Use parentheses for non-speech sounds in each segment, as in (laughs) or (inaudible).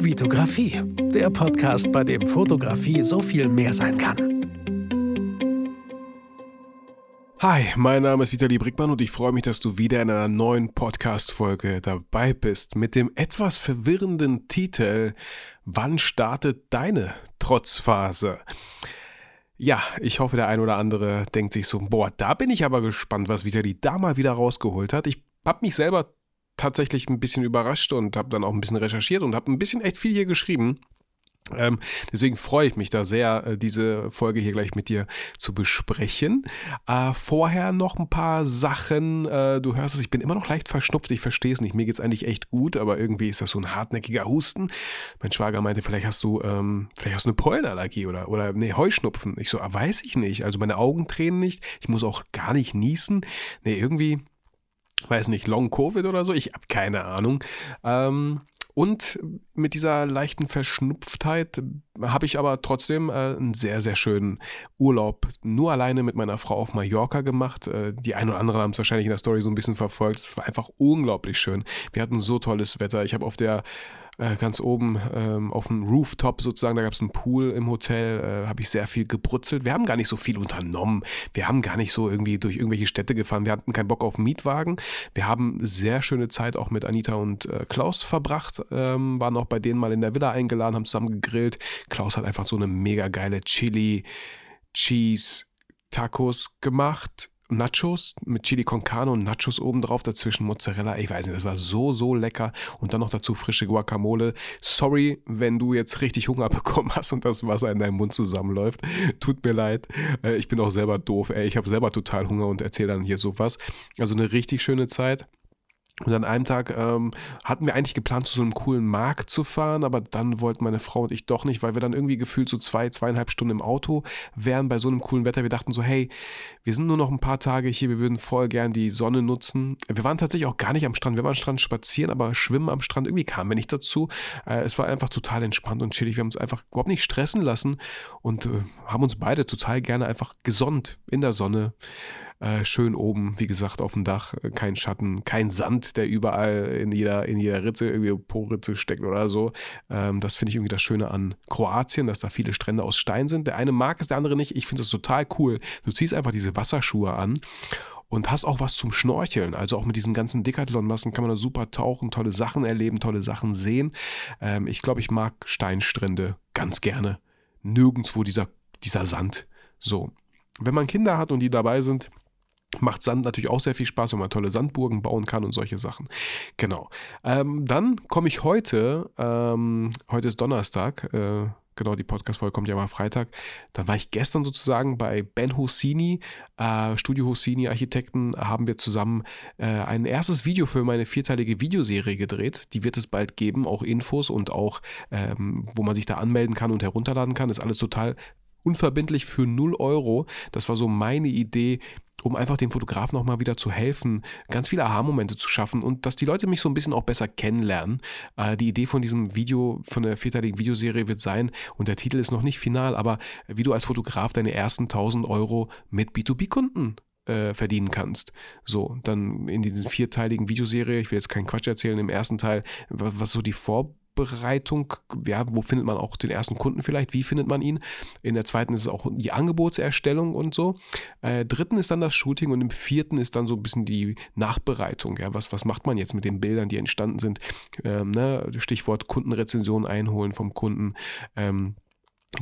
Vitografie, der Podcast, bei dem Fotografie so viel mehr sein kann. Hi, mein Name ist Vitali Brickmann und ich freue mich, dass du wieder in einer neuen Podcast-Folge dabei bist mit dem etwas verwirrenden Titel Wann startet deine Trotzphase? Ja, ich hoffe, der ein oder andere denkt sich so, boah, da bin ich aber gespannt, was Vitali da mal wieder rausgeholt hat. Ich habe mich selber tatsächlich ein bisschen überrascht und habe dann auch ein bisschen recherchiert und habe ein bisschen echt viel hier geschrieben. Ähm, deswegen freue ich mich da sehr, äh, diese Folge hier gleich mit dir zu besprechen. Äh, vorher noch ein paar Sachen. Äh, du hörst es, ich bin immer noch leicht verschnupft, ich verstehe es nicht. Mir geht es eigentlich echt gut, aber irgendwie ist das so ein hartnäckiger Husten. Mein Schwager meinte, vielleicht hast du, ähm, vielleicht hast du eine Pollenallergie oder, oder nee, Heuschnupfen. Ich so, ah, weiß ich nicht. Also meine Augen tränen nicht. Ich muss auch gar nicht niesen. Nee, irgendwie weiß nicht, Long Covid oder so, ich habe keine Ahnung. Ähm, und mit dieser leichten Verschnupftheit habe ich aber trotzdem äh, einen sehr, sehr schönen Urlaub nur alleine mit meiner Frau auf Mallorca gemacht. Äh, die ein oder anderen haben es wahrscheinlich in der Story so ein bisschen verfolgt. Es war einfach unglaublich schön. Wir hatten so tolles Wetter. Ich habe auf der äh, ganz oben ähm, auf dem Rooftop sozusagen, da gab es einen Pool im Hotel, äh, habe ich sehr viel gebrutzelt. Wir haben gar nicht so viel unternommen. Wir haben gar nicht so irgendwie durch irgendwelche Städte gefahren. Wir hatten keinen Bock auf Mietwagen. Wir haben sehr schöne Zeit auch mit Anita und äh, Klaus verbracht, ähm, waren auch bei denen mal in der Villa eingeladen, haben zusammen gegrillt. Klaus hat einfach so eine mega geile Chili, Cheese, Tacos gemacht Nachos mit Chili con Carne und Nachos obendrauf, dazwischen Mozzarella. Ich weiß nicht, das war so, so lecker. Und dann noch dazu frische Guacamole. Sorry, wenn du jetzt richtig Hunger (laughs) bekommen hast und das Wasser in deinem Mund zusammenläuft. Tut mir leid. Äh, ich bin auch selber doof. Ey. Ich habe selber total Hunger und erzähle dann hier sowas. Also eine richtig schöne Zeit. Und an einem Tag ähm, hatten wir eigentlich geplant, zu so einem coolen Markt zu fahren, aber dann wollten meine Frau und ich doch nicht, weil wir dann irgendwie gefühlt so zwei, zweieinhalb Stunden im Auto wären bei so einem coolen Wetter. Wir dachten so, hey, wir sind nur noch ein paar Tage hier, wir würden voll gern die Sonne nutzen. Wir waren tatsächlich auch gar nicht am Strand, wir waren am Strand spazieren, aber schwimmen am Strand irgendwie kamen wir nicht dazu. Äh, es war einfach total entspannt und chillig. Wir haben uns einfach überhaupt nicht stressen lassen und äh, haben uns beide total gerne einfach gesonnt in der Sonne. Äh, schön oben, wie gesagt, auf dem Dach, äh, kein Schatten, kein Sand, der überall in jeder, in jeder Ritze, irgendwie Po-Ritze steckt oder so. Ähm, das finde ich irgendwie das Schöne an Kroatien, dass da viele Strände aus Stein sind. Der eine mag es, der andere nicht. Ich finde das total cool. Du ziehst einfach diese Wasserschuhe an und hast auch was zum Schnorcheln. Also auch mit diesen ganzen Decathlon-Massen kann man da super tauchen, tolle Sachen erleben, tolle Sachen sehen. Ähm, ich glaube, ich mag Steinstrände ganz gerne. Nirgendwo dieser, dieser Sand. So. Wenn man Kinder hat und die dabei sind, Macht Sand natürlich auch sehr viel Spaß, wenn man tolle Sandburgen bauen kann und solche Sachen. Genau. Ähm, dann komme ich heute, ähm, heute ist Donnerstag, äh, genau, die Podcast-Folge kommt ja mal Freitag. Dann war ich gestern sozusagen bei Ben Hosseini, äh, Studio Hosseini Architekten, haben wir zusammen äh, ein erstes Video für meine vierteilige Videoserie gedreht. Die wird es bald geben, auch Infos und auch, ähm, wo man sich da anmelden kann und herunterladen kann. ist alles total unverbindlich für 0 Euro. Das war so meine Idee, um einfach dem Fotografen auch mal wieder zu helfen, ganz viele Aha-Momente zu schaffen und dass die Leute mich so ein bisschen auch besser kennenlernen. Äh, die Idee von diesem Video, von der vierteiligen Videoserie wird sein, und der Titel ist noch nicht final, aber wie du als Fotograf deine ersten 1000 Euro mit B2B-Kunden äh, verdienen kannst. So, dann in diesen vierteiligen Videoserie, ich will jetzt keinen Quatsch erzählen, im ersten Teil, was, was so die Vor Aufbereitung, ja, wo findet man auch den ersten Kunden vielleicht, wie findet man ihn. In der zweiten ist es auch die Angebotserstellung und so. Äh, dritten ist dann das Shooting und im vierten ist dann so ein bisschen die Nachbereitung. Ja, was, was macht man jetzt mit den Bildern, die entstanden sind? Ähm, ne? Stichwort Kundenrezension einholen vom Kunden. Ähm,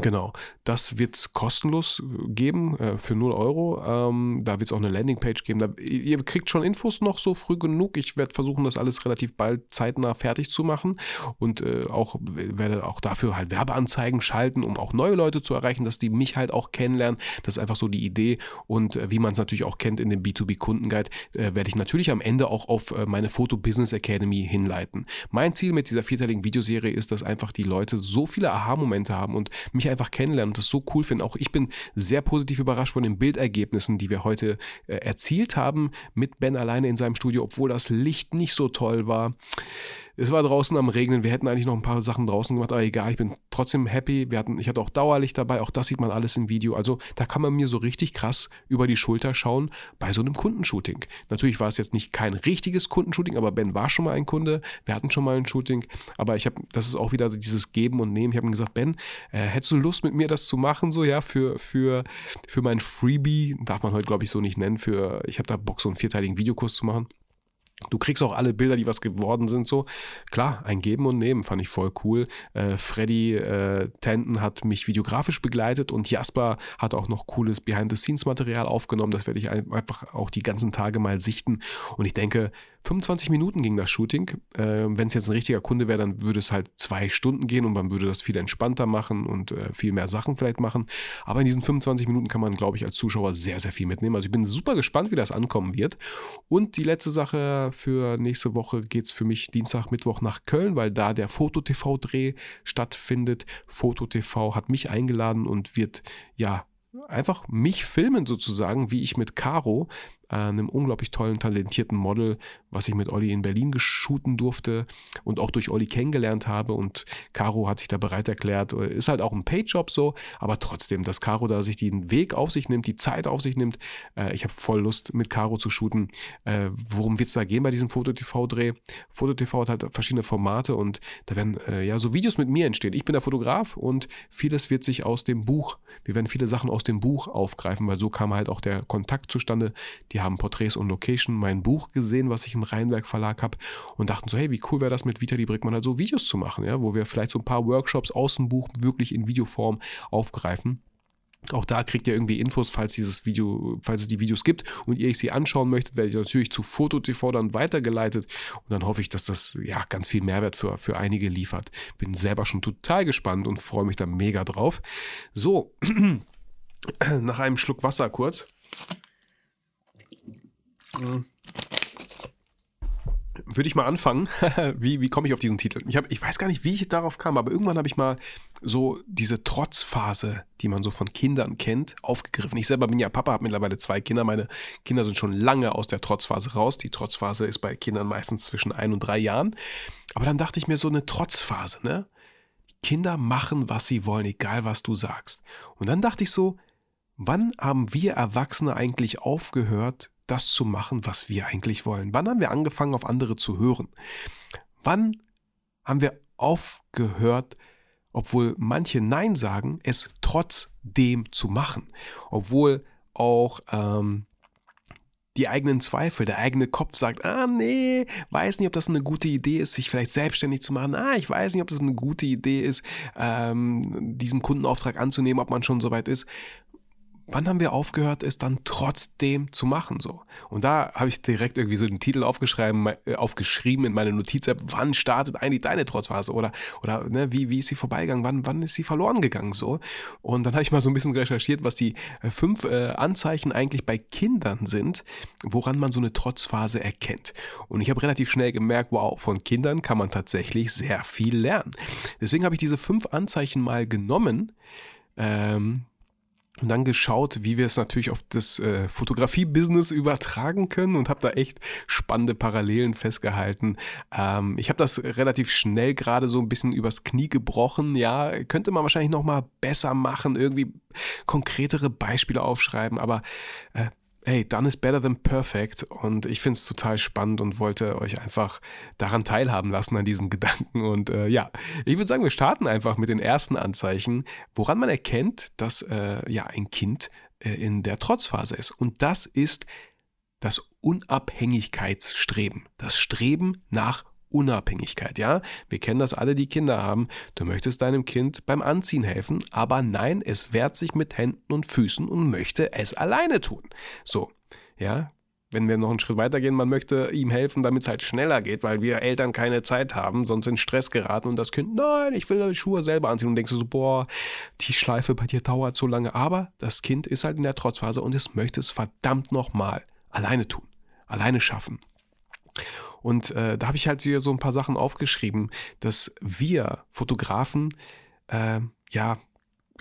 Genau, das wird es kostenlos geben äh, für 0 Euro. Ähm, da wird es auch eine Landingpage geben. Da, ihr kriegt schon Infos noch so früh genug. Ich werde versuchen, das alles relativ bald zeitnah fertig zu machen und äh, auch werde auch dafür halt Werbeanzeigen schalten, um auch neue Leute zu erreichen, dass die mich halt auch kennenlernen. Das ist einfach so die Idee. Und äh, wie man es natürlich auch kennt in dem B2B-Kundenguide, äh, werde ich natürlich am Ende auch auf äh, meine Photo Business Academy hinleiten. Mein Ziel mit dieser vierteiligen Videoserie ist, dass einfach die Leute so viele Aha-Momente haben und mich einfach kennenlernen und das so cool finden. Auch ich bin sehr positiv überrascht von den Bildergebnissen, die wir heute äh, erzielt haben mit Ben alleine in seinem Studio, obwohl das Licht nicht so toll war. Es war draußen am Regnen. Wir hätten eigentlich noch ein paar Sachen draußen gemacht, aber egal, ich bin trotzdem happy. Wir hatten, ich hatte auch Dauerlicht dabei, auch das sieht man alles im Video. Also da kann man mir so richtig krass über die Schulter schauen bei so einem Kundenshooting. Natürlich war es jetzt nicht kein richtiges Kundenshooting, aber Ben war schon mal ein Kunde. Wir hatten schon mal ein Shooting. Aber ich habe, das ist auch wieder dieses Geben und Nehmen. Ich habe ihm gesagt, Ben, äh, hättest du Lust mit mir das zu machen, so ja, für, für, für mein Freebie, darf man heute glaube ich so nicht nennen, für, ich habe da Bock, so einen vierteiligen Videokurs zu machen. Du kriegst auch alle Bilder, die was geworden sind, so. Klar, ein Geben und Nehmen fand ich voll cool. Äh, Freddy äh, Tanton hat mich videografisch begleitet und Jasper hat auch noch cooles Behind-the-Scenes-Material aufgenommen. Das werde ich einfach auch die ganzen Tage mal sichten. Und ich denke, 25 Minuten ging das Shooting. Äh, Wenn es jetzt ein richtiger Kunde wäre, dann würde es halt zwei Stunden gehen und man würde das viel entspannter machen und äh, viel mehr Sachen vielleicht machen. Aber in diesen 25 Minuten kann man, glaube ich, als Zuschauer sehr, sehr viel mitnehmen. Also ich bin super gespannt, wie das ankommen wird. Und die letzte Sache für nächste Woche geht es für mich Dienstag, Mittwoch nach Köln, weil da der Foto-TV-Dreh stattfindet. Foto-TV hat mich eingeladen und wird ja einfach mich filmen sozusagen, wie ich mit Caro einem unglaublich tollen, talentierten Model, was ich mit Olli in Berlin geschooten durfte und auch durch Olli kennengelernt habe. Und Caro hat sich da bereit erklärt. Äh, ist halt auch ein Payjob so, aber trotzdem, dass Caro da sich den Weg auf sich nimmt, die Zeit auf sich nimmt. Äh, ich habe voll Lust, mit Caro zu shooten. Äh, worum wird es da gehen bei diesem Foto-TV-Dreh? Foto-TV hat halt verschiedene Formate und da werden äh, ja so Videos mit mir entstehen. Ich bin der Fotograf und vieles wird sich aus dem Buch, wir werden viele Sachen aus dem Buch aufgreifen, weil so kam halt auch der Kontakt zustande. Die die haben Porträts und Location, mein Buch gesehen, was ich im Rheinberg Verlag habe und dachten so, hey, wie cool wäre das mit Vitali Brickmann halt so Videos zu machen, ja, wo wir vielleicht so ein paar Workshops aus dem Buch wirklich in Videoform aufgreifen. Auch da kriegt ihr irgendwie Infos, falls dieses Video, falls es die Videos gibt und ihr sie anschauen möchtet, werde ich natürlich zu FotoTV dann weitergeleitet und dann hoffe ich, dass das ja ganz viel Mehrwert für, für einige liefert. Bin selber schon total gespannt und freue mich da mega drauf. So, (clears throat) nach einem Schluck Wasser kurz. Würde ich mal anfangen. (laughs) wie wie komme ich auf diesen Titel? Ich, hab, ich weiß gar nicht, wie ich darauf kam, aber irgendwann habe ich mal so diese Trotzphase, die man so von Kindern kennt, aufgegriffen. Ich selber bin ja Papa, habe mittlerweile zwei Kinder. Meine Kinder sind schon lange aus der Trotzphase raus. Die Trotzphase ist bei Kindern meistens zwischen ein und drei Jahren. Aber dann dachte ich mir so eine Trotzphase, ne? Kinder machen, was sie wollen, egal was du sagst. Und dann dachte ich so, wann haben wir Erwachsene eigentlich aufgehört, das zu machen, was wir eigentlich wollen? Wann haben wir angefangen, auf andere zu hören? Wann haben wir aufgehört, obwohl manche Nein sagen, es trotzdem zu machen? Obwohl auch ähm, die eigenen Zweifel, der eigene Kopf sagt, ah nee, weiß nicht, ob das eine gute Idee ist, sich vielleicht selbstständig zu machen. Ah, ich weiß nicht, ob das eine gute Idee ist, ähm, diesen Kundenauftrag anzunehmen, ob man schon soweit ist wann haben wir aufgehört, es dann trotzdem zu machen so? Und da habe ich direkt irgendwie so den Titel aufgeschrieben, äh, aufgeschrieben in meine Notiz-App, wann startet eigentlich deine Trotzphase? Oder, oder ne, wie, wie ist sie vorbeigegangen? Wann, wann ist sie verloren gegangen so? Und dann habe ich mal so ein bisschen recherchiert, was die äh, fünf äh, Anzeichen eigentlich bei Kindern sind, woran man so eine Trotzphase erkennt. Und ich habe relativ schnell gemerkt, wow, von Kindern kann man tatsächlich sehr viel lernen. Deswegen habe ich diese fünf Anzeichen mal genommen, ähm, und dann geschaut, wie wir es natürlich auf das äh, Fotografie-Business übertragen können und habe da echt spannende Parallelen festgehalten. Ähm, ich habe das relativ schnell gerade so ein bisschen übers Knie gebrochen. Ja, könnte man wahrscheinlich noch mal besser machen, irgendwie konkretere Beispiele aufschreiben, aber äh, hey, done is better than perfect und ich finde es total spannend und wollte euch einfach daran teilhaben lassen, an diesen (laughs) Gedanken. Und äh, ja, ich würde sagen, wir starten einfach mit den ersten Anzeichen, woran man erkennt, dass äh, ja ein Kind äh, in der Trotzphase ist. Und das ist das Unabhängigkeitsstreben, das Streben nach Unabhängigkeit, ja? Wir kennen das alle, die Kinder haben. Du möchtest deinem Kind beim Anziehen helfen, aber nein, es wehrt sich mit Händen und Füßen und möchte es alleine tun. So, ja? Wenn wir noch einen Schritt weiter gehen, man möchte ihm helfen, damit es halt schneller geht, weil wir Eltern keine Zeit haben, sonst in Stress geraten und das Kind, nein, ich will die Schuhe selber anziehen und denkst du so, boah, die Schleife bei dir dauert so lange, aber das Kind ist halt in der Trotzphase und es möchte es verdammt nochmal alleine tun, alleine schaffen. Und äh, da habe ich halt hier so ein paar Sachen aufgeschrieben, dass wir Fotografen äh, ja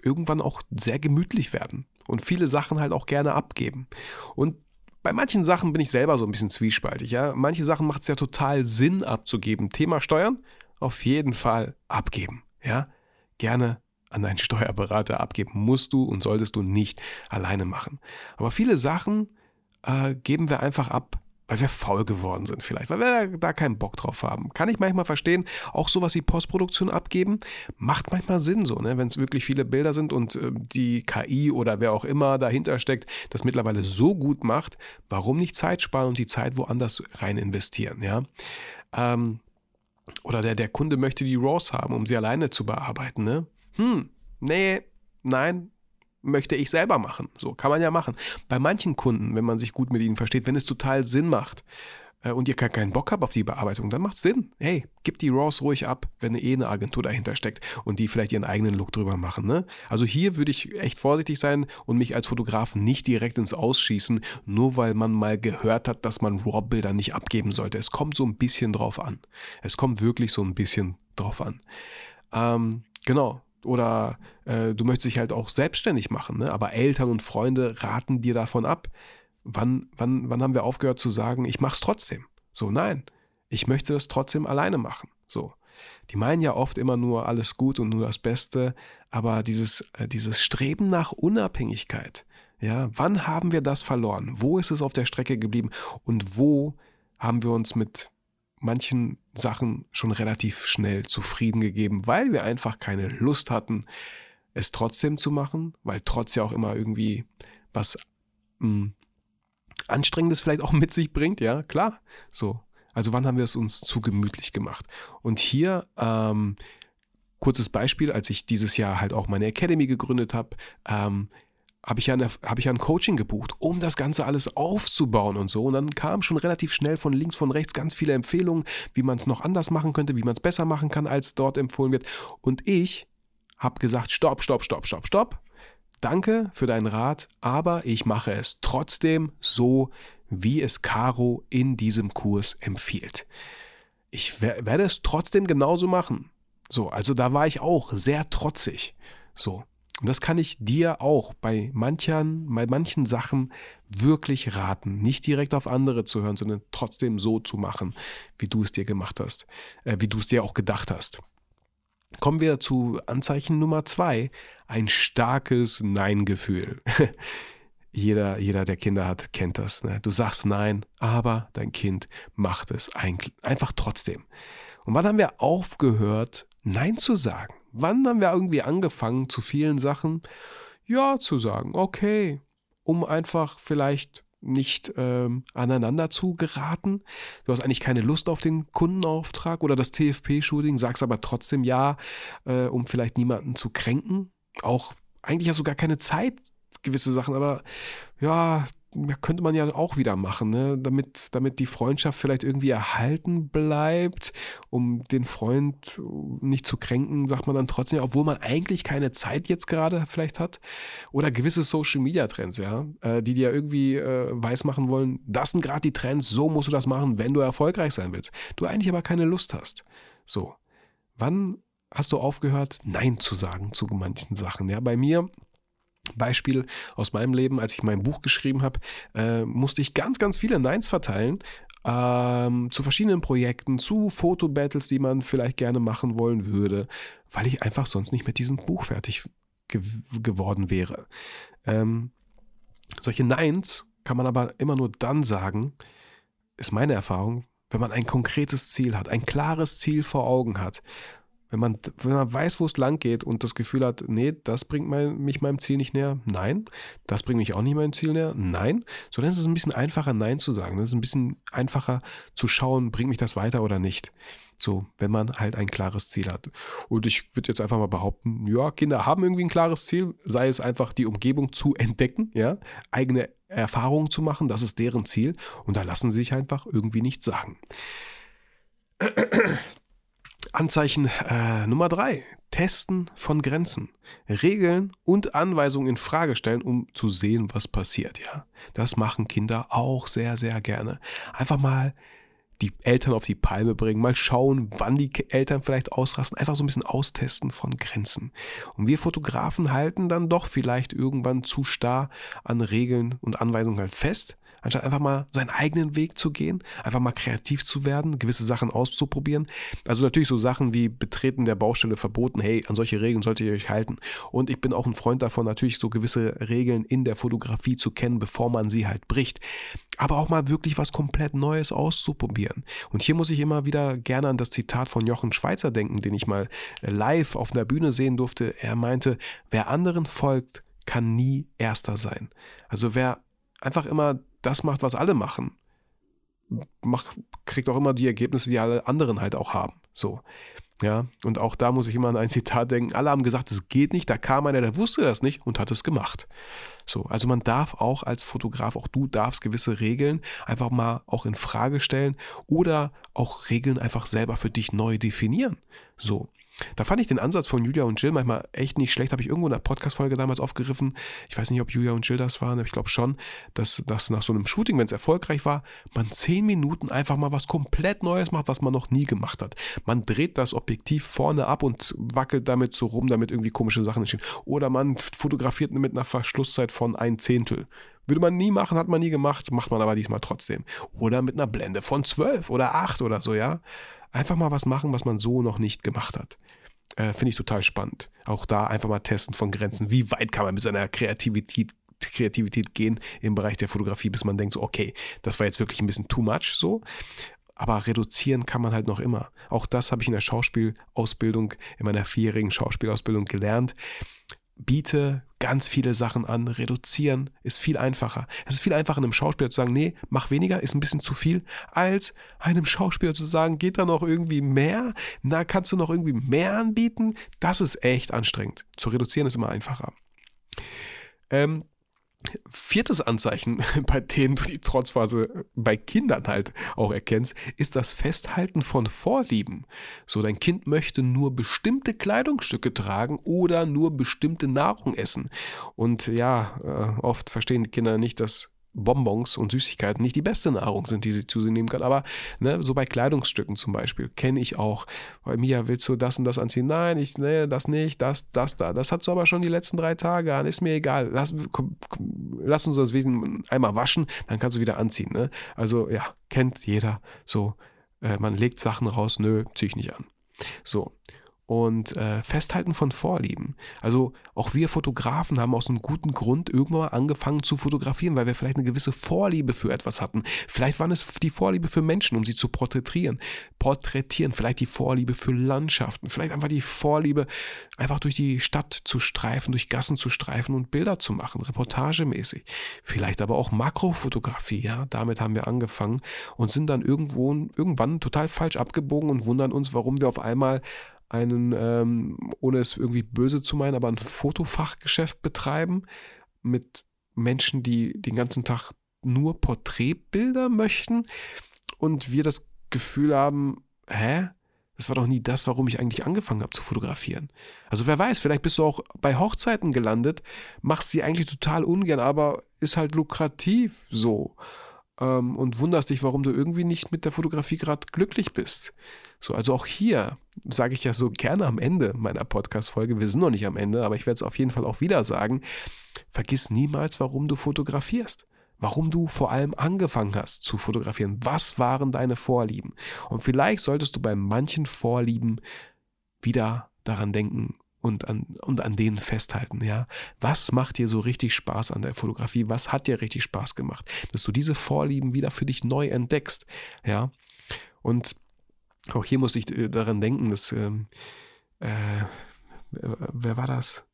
irgendwann auch sehr gemütlich werden und viele Sachen halt auch gerne abgeben. Und bei manchen Sachen bin ich selber so ein bisschen zwiespaltig. Ja? Manche Sachen macht es ja total Sinn abzugeben. Thema Steuern, auf jeden Fall abgeben. Ja? Gerne an deinen Steuerberater abgeben musst du und solltest du nicht alleine machen. Aber viele Sachen äh, geben wir einfach ab, weil wir faul geworden sind vielleicht, weil wir da, da, keinen Bock drauf haben. Kann ich manchmal verstehen. Auch sowas wie Postproduktion abgeben macht manchmal Sinn so, ne? wenn es wirklich viele Bilder sind und äh, die KI oder wer auch immer dahinter steckt, das mittlerweile so gut macht, warum nicht Zeit sparen und die Zeit woanders rein investieren, ja? Ähm, oder der, der Kunde möchte die RAWs haben, um sie alleine zu bearbeiten, ne? Hm, nee, nein, möchte ich selber machen. So kann man ja machen. Bei manchen Kunden, wenn man sich gut mit ihnen versteht, wenn es total Sinn macht äh, und ihr keinen Bock habt auf die Bearbeitung, dann macht es Sinn. Hey, gib die RAWs ruhig ab, wenn eh eine Agentur dahinter steckt und die vielleicht ihren eigenen Look drüber machen. Ne? Also hier würde ich echt vorsichtig sein und mich als Fotograf nicht direkt ins Ausschießen, nur weil man mal gehört hat, dass man RAW-Bilder nicht abgeben sollte. Es kommt so ein bisschen drauf an. Es kommt wirklich so ein bisschen drauf an. Ähm, genau, oder äh, du möchtest dich halt auch selbstständig machen, ne? aber Eltern und Freunde raten dir davon ab. Wann, wann, wann haben wir aufgehört zu sagen, ich mach's trotzdem? So, nein, ich möchte das trotzdem alleine machen. So. Die meinen ja oft immer nur alles gut und nur das Beste, aber dieses, äh, dieses Streben nach Unabhängigkeit, ja, wann haben wir das verloren? Wo ist es auf der Strecke geblieben? Und wo haben wir uns mit manchen Sachen schon relativ schnell zufrieden gegeben, weil wir einfach keine Lust hatten, es trotzdem zu machen, weil trotz ja auch immer irgendwie was mh, hm, Anstrengendes vielleicht auch (laughs) mit sich bringt, ja, klar. So. Also wann haben wir es uns zu gemütlich gemacht? Und hier ähm, kurzes Beispiel, als ich dieses Jahr halt auch meine Academy gegründet habe, ähm, habe ich, ja hab ich ja ein Coaching gebucht, um das Ganze alles aufzubauen und so. Und dann kam schon relativ schnell von links, von rechts ganz viele Empfehlungen, wie man es noch anders machen könnte, wie man es besser machen kann, als dort empfohlen wird. Und ich habe gesagt, stopp, stopp, stopp, stopp, stopp. Danke für deinen Rat, aber ich mache es trotzdem so, wie es Caro in diesem Kurs empfiehlt. Ich werde es trotzdem genauso machen. So, also da war ich auch sehr trotzig. So, und das kann ich dir auch bei manchen, bei manchen Sachen wirklich raten. Nicht direkt auf andere zu hören, sondern trotzdem so zu machen, wie du es dir gemacht hast, äh, wie du es dir auch gedacht hast. Kommen wir zu Anzeichen Nummer zwei. Ein starkes Nein-Gefühl. (laughs) jeder, jeder, der Kinder hat, kennt das. Ne? Du sagst Nein, aber dein Kind macht es einfach trotzdem. Und wann haben wir aufgehört, Nein zu sagen? Wann haben wir irgendwie angefangen, zu vielen Sachen Ja zu sagen? Okay, um einfach vielleicht nicht ähm, aneinander zu geraten. Du hast eigentlich keine Lust auf den Kundenauftrag oder das TFP-Shooting, sagst aber trotzdem ja, äh, um vielleicht niemanden zu kränken. Auch eigentlich hast du gar keine Zeit, gewisse Sachen, aber ja, könnte man ja auch wieder machen, ne? damit, damit die Freundschaft vielleicht irgendwie erhalten bleibt, um den Freund nicht zu kränken, sagt man dann trotzdem, obwohl man eigentlich keine Zeit jetzt gerade vielleicht hat. Oder gewisse Social Media Trends, ja, äh, die dir irgendwie äh, weismachen wollen, das sind gerade die Trends, so musst du das machen, wenn du erfolgreich sein willst. Du eigentlich aber keine Lust hast. So. Wann hast du aufgehört, Nein zu sagen zu manchen Sachen? Ja, bei mir Beispiel aus meinem Leben, als ich mein Buch geschrieben habe, äh, musste ich ganz, ganz viele Neins verteilen ähm, zu verschiedenen Projekten, zu Fotobattles, die man vielleicht gerne machen wollen würde, weil ich einfach sonst nicht mit diesem Buch fertig ge geworden wäre. Ähm, solche Neins kann man aber immer nur dann sagen, ist meine Erfahrung, wenn man ein konkretes Ziel hat, ein klares Ziel vor Augen hat wenn man, wenn man weiß, wo es lang geht und das Gefühl hat, nee, das bringt mein, mich meinem Ziel nicht näher, nein, das bringt mich auch nicht meinem Ziel näher, nein, so dann ist es ein bisschen einfacher, Nein zu sagen. Es ist ein bisschen einfacher zu schauen, bringt mich das weiter oder nicht. So, wenn man halt ein klares Ziel hat. Und ich würde jetzt einfach mal behaupten, ja, Kinder haben irgendwie ein klares Ziel, sei es einfach die Umgebung zu entdecken, ja, eigene Erfahrungen zu machen, das ist deren Ziel und da lassen sie sich einfach irgendwie nichts sagen. Anzeichen äh, Nummer drei. Testen von Grenzen. Regeln und Anweisungen in Frage stellen, um zu sehen, was passiert. Ja, das machen Kinder auch sehr, sehr gerne. Einfach mal die Eltern auf die Palme bringen, mal schauen, wann die Eltern vielleicht ausrasten, einfach so ein bisschen austesten von Grenzen. Und wir Fotografen halten dann doch vielleicht irgendwann zu starr an Regeln und Anweisungen halt fest, anstatt einfach mal seinen eigenen Weg zu gehen, einfach mal kreativ zu werden, gewisse Sachen auszuprobieren. Also natürlich so Sachen wie Betreten der Baustelle verboten, hey, an solche Regeln solltet ihr euch halten. Und ich bin auch ein Freund davon, natürlich so gewisse Regeln in der Fotografie zu kennen, bevor man sie halt bricht. Aber auch mal wirklich was komplett Neues auszuprobieren. Und hier muss ich immer wieder gerne an das Zitat von Jochen Schweizer denken, den ich mal live auf einer Bühne sehen durfte. Er meinte, wer anderen folgt, kann nie Erster sein. Also wer einfach immer das macht, was alle machen, macht, kriegt auch immer die Ergebnisse, die alle anderen halt auch haben. So. Ja, und auch da muss ich immer an ein Zitat denken. Alle haben gesagt, es geht nicht. Da kam einer, der wusste das nicht und hat es gemacht. So, also man darf auch als Fotograf, auch du darfst gewisse Regeln einfach mal auch in Frage stellen oder auch Regeln einfach selber für dich neu definieren. So. Da fand ich den Ansatz von Julia und Jill manchmal echt nicht schlecht. Habe ich irgendwo in einer Podcast-Folge damals aufgegriffen. Ich weiß nicht, ob Julia und Jill das waren, aber ich glaube schon, dass, dass nach so einem Shooting, wenn es erfolgreich war, man zehn Minuten einfach mal was komplett Neues macht, was man noch nie gemacht hat. Man dreht das Objektiv vorne ab und wackelt damit so rum, damit irgendwie komische Sachen entstehen. Oder man fotografiert mit einer Verschlusszeit von ein Zehntel. Würde man nie machen, hat man nie gemacht, macht man aber diesmal trotzdem. Oder mit einer Blende von zwölf oder acht oder so, ja. Einfach mal was machen, was man so noch nicht gemacht hat. Äh, Finde ich total spannend. Auch da einfach mal testen von Grenzen. Wie weit kann man mit seiner Kreativität, Kreativität gehen im Bereich der Fotografie, bis man denkt, so, okay, das war jetzt wirklich ein bisschen too much so. Aber reduzieren kann man halt noch immer. Auch das habe ich in der Schauspielausbildung, in meiner vierjährigen Schauspielausbildung gelernt biete ganz viele Sachen an. Reduzieren ist viel einfacher. Es ist viel einfacher, einem Schauspieler zu sagen, nee, mach weniger, ist ein bisschen zu viel, als einem Schauspieler zu sagen, geht da noch irgendwie mehr? Na, kannst du noch irgendwie mehr anbieten? Das ist echt anstrengend. Zu reduzieren ist immer einfacher. Ähm, Viertes Anzeichen, (laughs) bei denen du die Trotzphase bei Kindern halt auch erkennst, ist das Festhalten von Vorlieben. So, dein Kind möchte nur bestimmte Kleidungsstücke tragen oder nur bestimmte Nahrung essen. Und ja, äh, oft verstehen die Kinder nicht, dass Bonbons und Süßigkeiten nicht die beste Nahrung sind, die sie zu sich nehmen kann. Aber ne, so bei Kleidungsstücken zum Beispiel kenne ich auch. Bei Mia willst du das und das anziehen? Nein, ich, ne, das nicht, das, das da. Das hast du aber schon die letzten drei Tage an. Ist mir egal. Lass, komm, lass uns das Wesen einmal waschen, dann kannst du wieder anziehen. Ne? Also ja, kennt jeder so. Äh, man legt Sachen raus, nö, zieh ich nicht an. So und äh, Festhalten von Vorlieben. Also auch wir Fotografen haben aus einem guten Grund irgendwann mal angefangen zu fotografieren, weil wir vielleicht eine gewisse Vorliebe für etwas hatten. Vielleicht waren es die Vorliebe für Menschen, um sie zu porträtieren. Porträtieren, vielleicht die Vorliebe für Landschaften, vielleicht einfach die Vorliebe, einfach durch die Stadt zu streifen, durch Gassen zu streifen und Bilder zu machen, reportagemäßig. Vielleicht aber auch Makrofotografie, ja, damit haben wir angefangen und sind dann irgendwo irgendwann total falsch abgebogen und wundern uns, warum wir auf einmal einen, ähm, ohne es irgendwie böse zu meinen, aber ein Fotofachgeschäft betreiben mit Menschen, die den ganzen Tag nur Porträtbilder möchten und wir das Gefühl haben, hä? Das war doch nie das, warum ich eigentlich angefangen habe zu fotografieren. Also wer weiß, vielleicht bist du auch bei Hochzeiten gelandet, machst sie eigentlich total ungern, aber ist halt lukrativ so ähm, und wunderst dich, warum du irgendwie nicht mit der Fotografie gerade glücklich bist. So, also auch hier sage ich ja so gerne am Ende meiner Podcast-Folge, wir sind noch nicht am Ende, aber ich werde es auf jeden Fall auch wieder sagen, vergiss niemals, warum du fotografierst. Warum du vor allem angefangen hast zu fotografieren. Was waren deine Vorlieben? Und vielleicht solltest du bei manchen Vorlieben wieder daran denken, und an, und an denen festhalten, ja. Was macht dir so richtig Spaß an der Fotografie? Was hat dir richtig Spaß gemacht? Dass du diese Vorlieben wieder für dich neu entdeckst, ja. Und auch hier muss ich äh, daran denken, dass, ähm, äh, wer war das?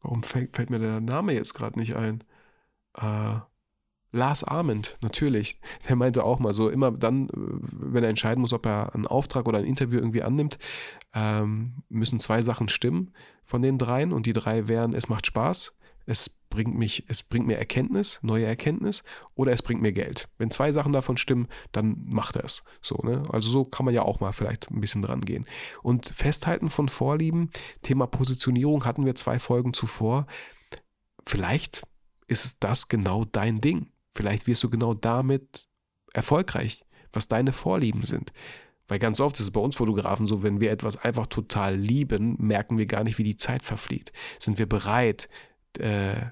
Warum fällt, fällt mir der Name jetzt gerade nicht ein? Äh, Lars Arment, natürlich. Der meinte auch mal so, immer dann, wenn er entscheiden muss, ob er einen Auftrag oder ein Interview irgendwie annimmt, ähm, müssen zwei Sachen stimmen von den dreien und die drei wären, es macht Spaß, es bringt mich, es bringt mir Erkenntnis, neue Erkenntnis oder es bringt mir Geld. Wenn zwei Sachen davon stimmen, dann macht er es. So, ne? Also so kann man ja auch mal vielleicht ein bisschen dran gehen. Und Festhalten von Vorlieben, Thema Positionierung hatten wir zwei Folgen zuvor. Vielleicht ist das genau dein Ding. Vielleicht wirst du genau damit erfolgreich, was deine Vorlieben sind. Weil ganz oft ist es bei uns Fotografen so, wenn wir etwas einfach total lieben, merken wir gar nicht, wie die Zeit verfliegt. Sind wir bereit, äh,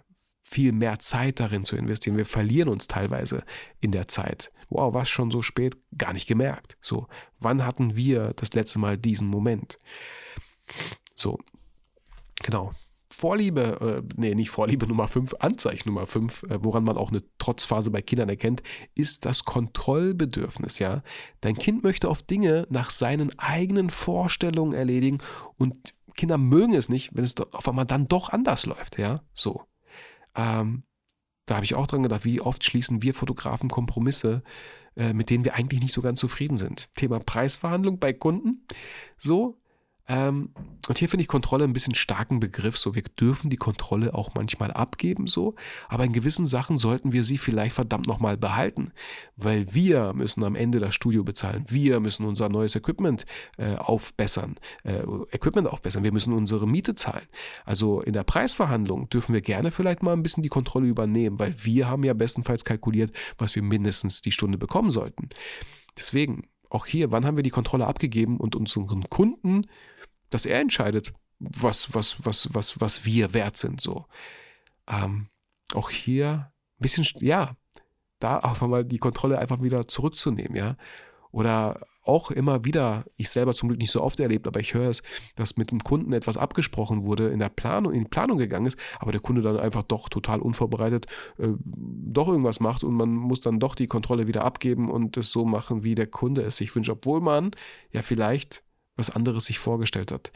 viel mehr Zeit darin zu investieren. Wir verlieren uns teilweise in der Zeit. Wow, was schon so spät? Gar nicht gemerkt. So, wann hatten wir das letzte Mal diesen Moment? So, genau. Vorliebe, äh, nee, nicht Vorliebe Nummer 5, Anzeichen Nummer 5, äh, woran man auch eine Trotzphase bei Kindern erkennt, ist das Kontrollbedürfnis, ja. Dein Kind möchte oft Dinge nach seinen eigenen Vorstellungen erledigen und Kinder mögen es nicht, wenn es auf einmal dann doch anders läuft, ja. So. Ähm, da habe ich auch dran gedacht, wie oft schließen wir Fotografen Kompromisse, äh, mit denen wir eigentlich nicht so ganz zufrieden sind. Thema Preisverhandlung bei Kunden. So, ähm, und hier finde ich Kontrolle ein bisschen starken Begriff. So, wir dürfen die Kontrolle auch manchmal abgeben, so, aber in gewissen Sachen sollten wir sie vielleicht verdammt nochmal behalten, weil wir müssen am Ende das Studio bezahlen. Wir müssen unser neues Equipment äh, aufbessern, äh, Equipment aufbessern. Wir müssen unsere Miete zahlen. Also in der Preisverhandlung dürfen wir gerne vielleicht mal ein bisschen die Kontrolle übernehmen, weil wir haben ja bestenfalls kalkuliert, was wir mindestens die Stunde bekommen sollten. Deswegen, auch hier, wann haben wir die Kontrolle abgegeben und unseren Kunden dass er entscheidet, was, was, was, was, was wir wert sind. So. Ähm, auch hier ein bisschen, ja, da auch mal die Kontrolle einfach wieder zurückzunehmen, ja. Oder auch immer wieder, ich selber zum Glück nicht so oft erlebt, aber ich höre es, dass mit dem Kunden etwas abgesprochen wurde, in der Planung, in die Planung gegangen ist, aber der Kunde dann einfach doch total unvorbereitet äh, doch irgendwas macht und man muss dann doch die Kontrolle wieder abgeben und es so machen, wie der Kunde es sich wünscht, obwohl man ja vielleicht was anderes sich vorgestellt hat.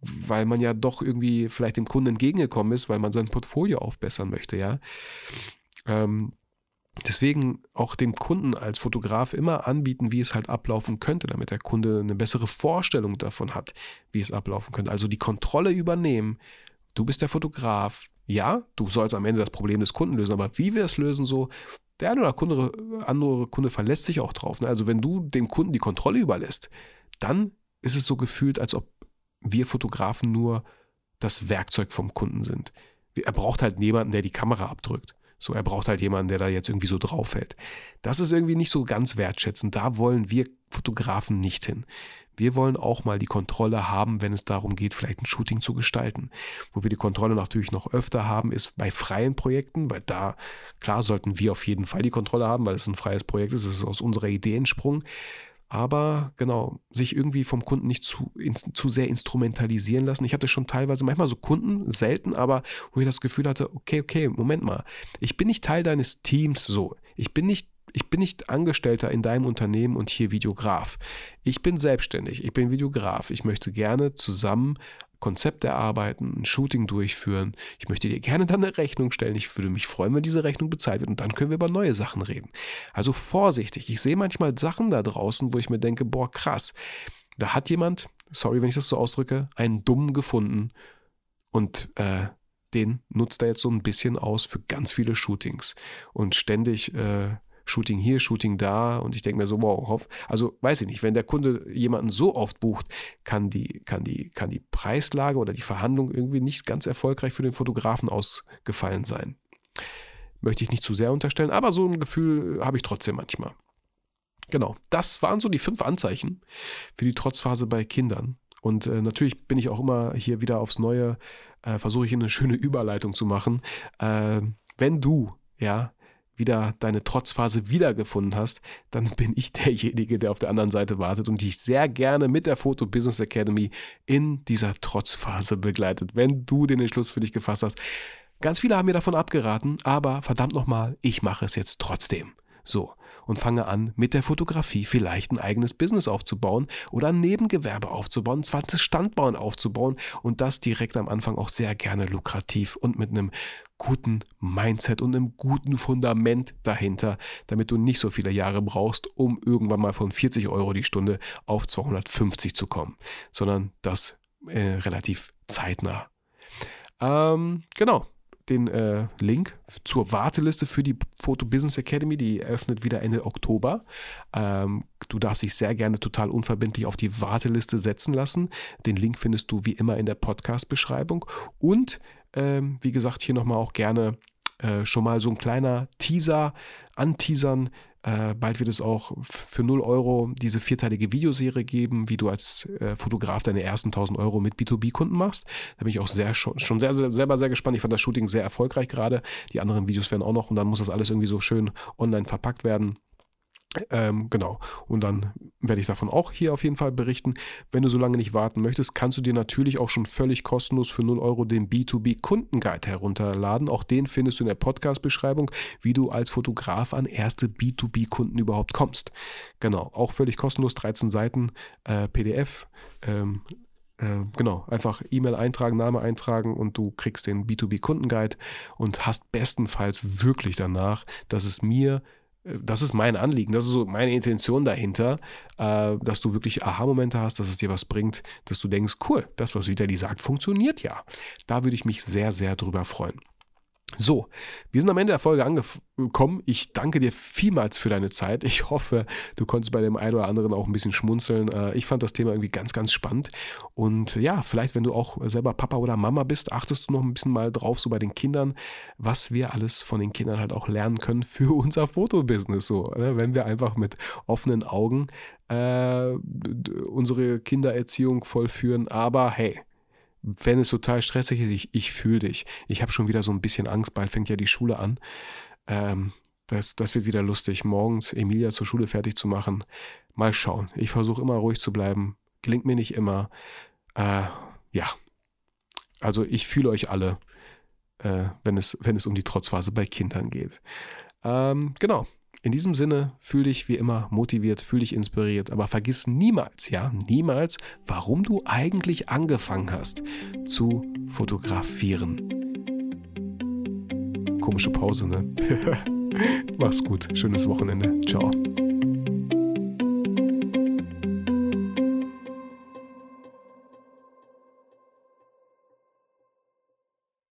Weil man ja doch irgendwie vielleicht dem Kunden entgegengekommen ist, weil man sein Portfolio aufbessern möchte, ja. Ähm, deswegen auch dem Kunden als Fotograf immer anbieten, wie es halt ablaufen könnte, damit der Kunde eine bessere Vorstellung davon hat, wie es ablaufen könnte. Also die Kontrolle übernehmen. Du bist der Fotograf. Ja, du sollst am Ende das Problem des Kunden lösen, aber wie wir es lösen, so, der eine oder andere, andere Kunde verlässt sich auch drauf. Ne? Also wenn du dem Kunden die Kontrolle überlässt, dann ist es so gefühlt, als ob wir Fotografen nur das Werkzeug vom Kunden sind. Er braucht halt jemanden, der die Kamera abdrückt. So, er braucht halt jemanden, der da jetzt irgendwie so drauf fällt. Das ist irgendwie nicht so ganz wertschätzend. Da wollen wir Fotografen nicht hin. Wir wollen auch mal die Kontrolle haben, wenn es darum geht, vielleicht ein Shooting zu gestalten. Wo wir die Kontrolle natürlich noch öfter haben, ist bei freien Projekten, weil da, klar, sollten wir auf jeden Fall die Kontrolle haben, weil es ein freies Projekt ist. Es ist aus unserer Idee entsprungen aber genau, sich irgendwie vom Kunden nicht zu, in, zu sehr instrumentalisieren lassen. Ich hatte schon teilweise manchmal so Kunden, selten, aber wo ich das Gefühl hatte, okay, okay, Moment mal, ich bin nicht Teil deines Teams so. Ich bin nicht ich bin nicht Angestellter in deinem Unternehmen und hier Videograf. Ich bin selbstständig, ich bin Videograf. Ich möchte gerne zusammen Konzept erarbeiten, ein Shooting durchführen. Ich möchte dir gerne dann eine Rechnung stellen. Ich würde mich freuen, wenn diese Rechnung bezahlt wird und dann können wir über neue Sachen reden. Also vorsichtig. Ich sehe manchmal Sachen da draußen, wo ich mir denke, boah, krass. Da hat jemand, sorry, wenn ich das so ausdrücke, einen Dummen gefunden und äh, den nutzt er jetzt so ein bisschen aus für ganz viele Shootings und ständig äh, Shooting hier, Shooting da und ich denke mir so, wow, also weiß ich nicht, wenn der Kunde jemanden so oft bucht, kann die, kann die, kann die Preislage oder die Verhandlung irgendwie nicht ganz erfolgreich für den Fotografen ausgefallen sein. Möchte ich nicht zu sehr unterstellen, aber so ein Gefühl habe ich trotzdem manchmal. Genau, das waren so die fünf Anzeichen für die Trotzphase bei Kindern. Und äh, natürlich bin ich auch immer hier wieder aufs Neue, äh, versuche ich eine schöne Überleitung zu machen. Äh, wenn du, ja, wieder deine Trotzphase wiedergefunden hast, dann bin ich derjenige, der auf der anderen Seite wartet und dich sehr gerne mit der Photo Business Academy in dieser Trotzphase begleitet. Wenn du den Entschluss für dich gefasst hast, ganz viele haben mir davon abgeraten, aber verdammt nochmal, ich mache es jetzt trotzdem. So, und fange an, mit der Fotografie vielleicht ein eigenes Business aufzubauen oder ein Nebengewerbe aufzubauen, ein zweites Standbauen aufzubauen und das direkt am Anfang auch sehr gerne lukrativ und mit einem guten Mindset und einem guten Fundament dahinter, damit du nicht so viele Jahre brauchst, um irgendwann mal von 40 Euro die Stunde auf 250 zu kommen, sondern das äh, relativ zeitnah. Ähm, genau, den äh, Link zur Warteliste für die Photo Business Academy. Die eröffnet wieder Ende Oktober. Ähm, du darfst dich sehr gerne total unverbindlich auf die Warteliste setzen lassen. Den Link findest du wie immer in der Podcast-Beschreibung. Und ähm, wie gesagt, hier nochmal auch gerne äh, schon mal so ein kleiner Teaser anteasern. Äh, bald wird es auch für 0 Euro diese vierteilige Videoserie geben, wie du als äh, Fotograf deine ersten 1000 Euro mit B2B-Kunden machst. Da bin ich auch sehr, schon, sehr, sehr, selber sehr gespannt. Ich fand das Shooting sehr erfolgreich gerade. Die anderen Videos werden auch noch und dann muss das alles irgendwie so schön online verpackt werden. Ähm, genau. Und dann werde ich davon auch hier auf jeden Fall berichten. Wenn du so lange nicht warten möchtest, kannst du dir natürlich auch schon völlig kostenlos für 0 Euro den B2B Kundenguide herunterladen. Auch den findest du in der Podcast-Beschreibung, wie du als Fotograf an erste B2B-Kunden überhaupt kommst. Genau. Auch völlig kostenlos, 13 Seiten äh, PDF. Ähm, äh, genau, einfach E-Mail eintragen, Name eintragen und du kriegst den B2B-Kundenguide und hast bestenfalls wirklich danach, dass es mir das ist mein Anliegen, das ist so meine Intention dahinter, äh, dass du wirklich Aha-Momente hast, dass es dir was bringt, dass du denkst, cool, das, was Vitali sagt, funktioniert ja. Da würde ich mich sehr, sehr drüber freuen. So, wir sind am Ende der Folge angekommen. Ich danke dir vielmals für deine Zeit. Ich hoffe, du konntest bei dem einen oder anderen auch ein bisschen schmunzeln. Äh, ich fand das Thema irgendwie ganz, ganz spannend. Und ja, vielleicht, wenn du auch selber Papa oder Mama bist, achtest du noch ein bisschen mal drauf, so bei den Kindern, was wir alles von den Kindern halt auch lernen können für (laughs) unser Fotobusiness. So, ne? wenn wir einfach mit offenen Augen äh, unsere Kindererziehung vollführen. Aber hey, wenn es total stressig ist, ich, ich fühle dich. Ich habe schon wieder so ein bisschen Angst, bald fängt ja die Schule an. Ähm, das, das wird wieder lustig, morgens Emilia zur Schule fertig zu machen. Mal schauen. Ich versuche immer ruhig zu bleiben. Gelingt mir nicht immer. Äh, ja. Also ich fühle euch alle, äh, wenn, es, wenn es um die Trotzphase bei Kindern geht. Ähm, genau. In diesem Sinne, fühl dich wie immer motiviert, fühl dich inspiriert, aber vergiss niemals, ja, niemals, warum du eigentlich angefangen hast zu fotografieren. Komische Pause, ne? (laughs) Mach's gut, schönes Wochenende. Ciao.